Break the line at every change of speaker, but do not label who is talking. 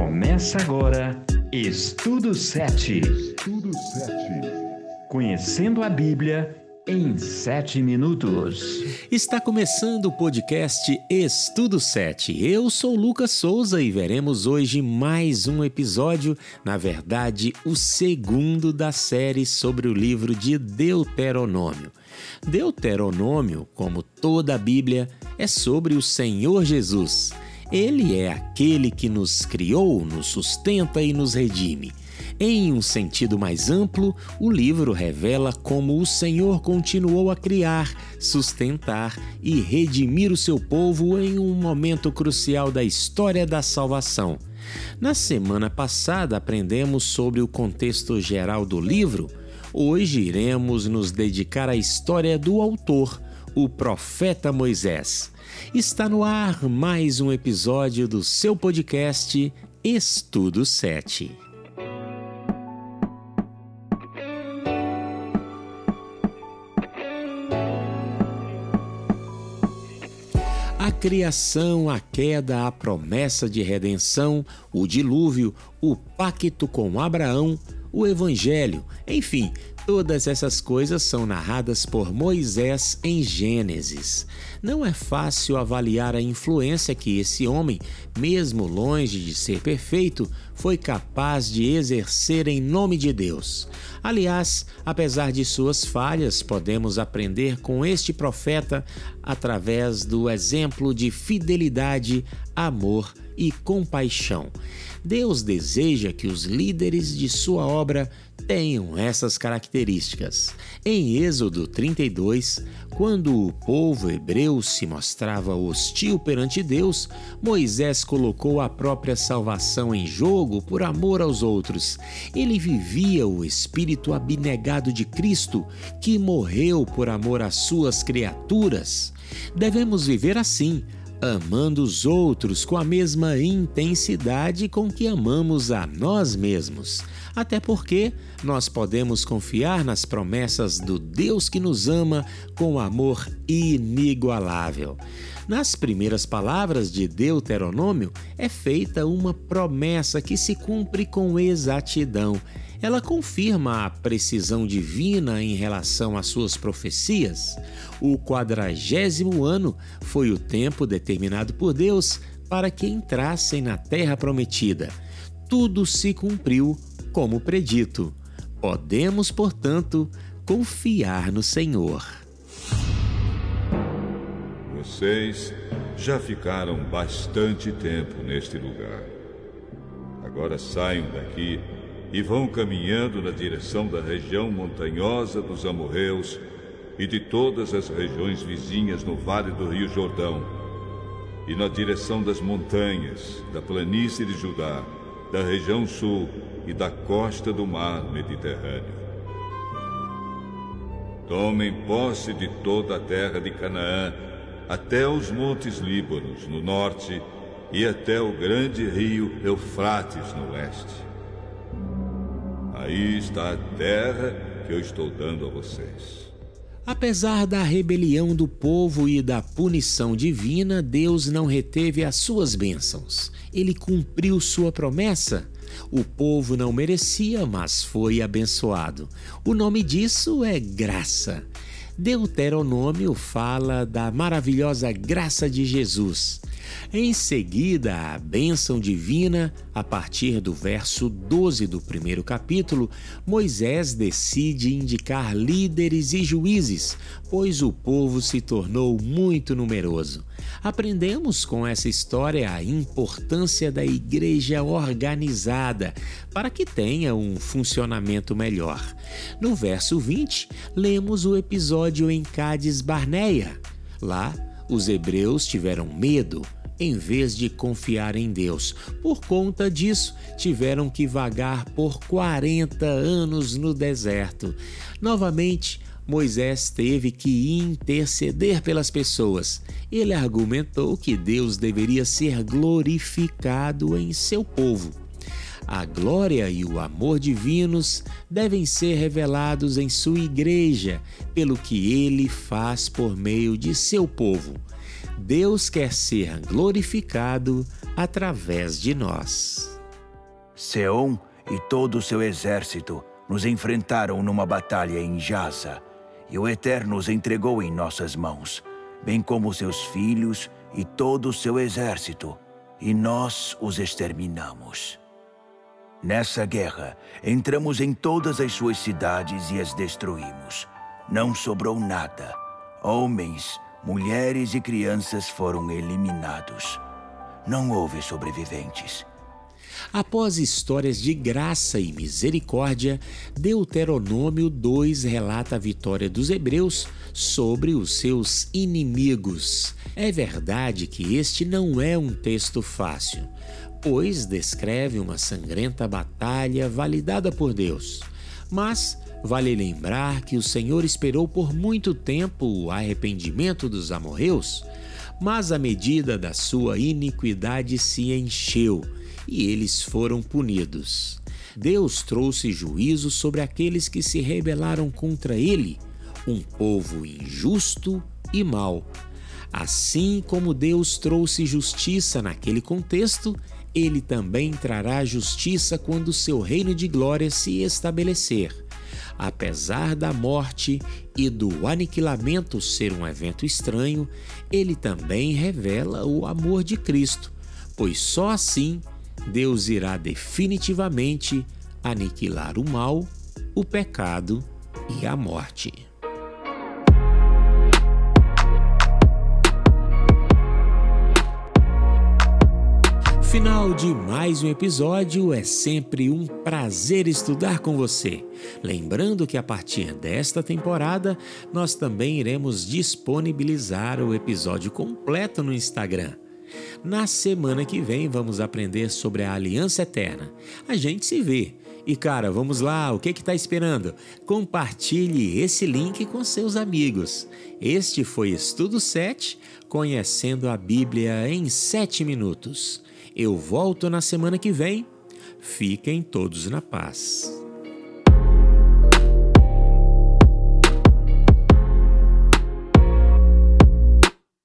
Começa agora Estudo 7.
Estudo 7.
Conhecendo a Bíblia em 7 minutos.
Está começando o podcast Estudo 7. Eu sou Lucas Souza e veremos hoje mais um episódio, na verdade, o segundo da série sobre o livro de Deuteronômio. Deuteronômio, como toda a Bíblia, é sobre o Senhor Jesus. Ele é aquele que nos criou, nos sustenta e nos redime. Em um sentido mais amplo, o livro revela como o Senhor continuou a criar, sustentar e redimir o seu povo em um momento crucial da história da salvação. Na semana passada aprendemos sobre o contexto geral do livro. Hoje iremos nos dedicar à história do autor, o profeta Moisés. Está no ar mais um episódio do seu podcast Estudo 7. A criação, a queda, a promessa de redenção, o dilúvio, o pacto com Abraão, o Evangelho, enfim, Todas essas coisas são narradas por Moisés em Gênesis. Não é fácil avaliar a influência que esse homem, mesmo longe de ser perfeito, foi capaz de exercer em nome de Deus. Aliás, apesar de suas falhas, podemos aprender com este profeta através do exemplo de fidelidade, amor e compaixão. Deus deseja que os líderes de sua obra tenham essas características. Em Êxodo 32, quando o povo hebreu se mostrava hostil perante Deus, Moisés colocou a própria salvação em jogo por amor aos outros. Ele vivia o espírito abnegado de Cristo, que morreu por amor às suas criaturas. Devemos viver assim amando os outros com a mesma intensidade com que amamos a nós mesmos. Até porque nós podemos confiar nas promessas do Deus que nos ama com amor inigualável. Nas primeiras palavras de Deuteronômio é feita uma promessa que se cumpre com exatidão ela confirma a precisão divina em relação às suas profecias. O quadragésimo ano foi o tempo determinado por Deus para que entrassem na terra prometida. Tudo se cumpriu como predito. Podemos, portanto, confiar no Senhor.
Vocês já ficaram bastante tempo neste lugar. Agora saiam daqui e vão caminhando na direção da região montanhosa dos amorreus e de todas as regiões vizinhas no vale do Rio Jordão, e na direção das montanhas, da planície de Judá, da região sul e da costa do mar Mediterrâneo. Tomem posse de toda a terra de Canaã, até os montes Líbanos, no norte, e até o grande rio Eufrates, no leste Aí está a terra que eu estou dando a vocês.
Apesar da rebelião do povo e da punição divina, Deus não reteve as suas bênçãos. Ele cumpriu sua promessa. O povo não merecia, mas foi abençoado. O nome disso é graça. Deuteronômio fala da maravilhosa graça de Jesus. Em seguida, a bênção divina, a partir do verso 12 do primeiro capítulo, Moisés decide indicar líderes e juízes, pois o povo se tornou muito numeroso. Aprendemos com essa história a importância da igreja organizada para que tenha um funcionamento melhor. No verso 20, lemos o episódio em Cádiz Barneia. Lá, os hebreus tiveram medo em vez de confiar em Deus. Por conta disso, tiveram que vagar por 40 anos no deserto. Novamente, Moisés teve que interceder pelas pessoas. Ele argumentou que Deus deveria ser glorificado em seu povo. A glória e o amor divinos devem ser revelados em sua igreja, pelo que ele faz por meio de seu povo. Deus quer ser glorificado através de nós.
Seom e todo o seu exército nos enfrentaram numa batalha em Jaza, e o Eterno os entregou em nossas mãos, bem como seus filhos e todo o seu exército, e nós os exterminamos. Nessa guerra, entramos em todas as suas cidades e as destruímos. Não sobrou nada. Homens, mulheres e crianças foram eliminados. Não houve sobreviventes.
Após histórias de graça e misericórdia, Deuteronômio 2 relata a vitória dos hebreus sobre os seus inimigos. É verdade que este não é um texto fácil, pois descreve uma sangrenta batalha validada por Deus. Mas vale lembrar que o Senhor esperou por muito tempo o arrependimento dos amorreus, mas a medida da sua iniquidade se encheu e eles foram punidos. Deus trouxe juízo sobre aqueles que se rebelaram contra ele, um povo injusto e mau. Assim como Deus trouxe justiça naquele contexto, ele também trará justiça quando seu reino de glória se estabelecer. Apesar da morte e do aniquilamento ser um evento estranho, ele também revela o amor de Cristo, pois só assim Deus irá definitivamente aniquilar o mal, o pecado e a morte. Final de mais um episódio, é sempre um prazer estudar com você. Lembrando que a partir desta temporada nós também iremos disponibilizar o episódio completo no Instagram. Na semana que vem vamos aprender sobre a aliança eterna. A gente se vê. E cara, vamos lá, o que que tá esperando? Compartilhe esse link com seus amigos. Este foi Estudo 7, conhecendo a Bíblia em 7 minutos. Eu volto na semana que vem. Fiquem todos na paz.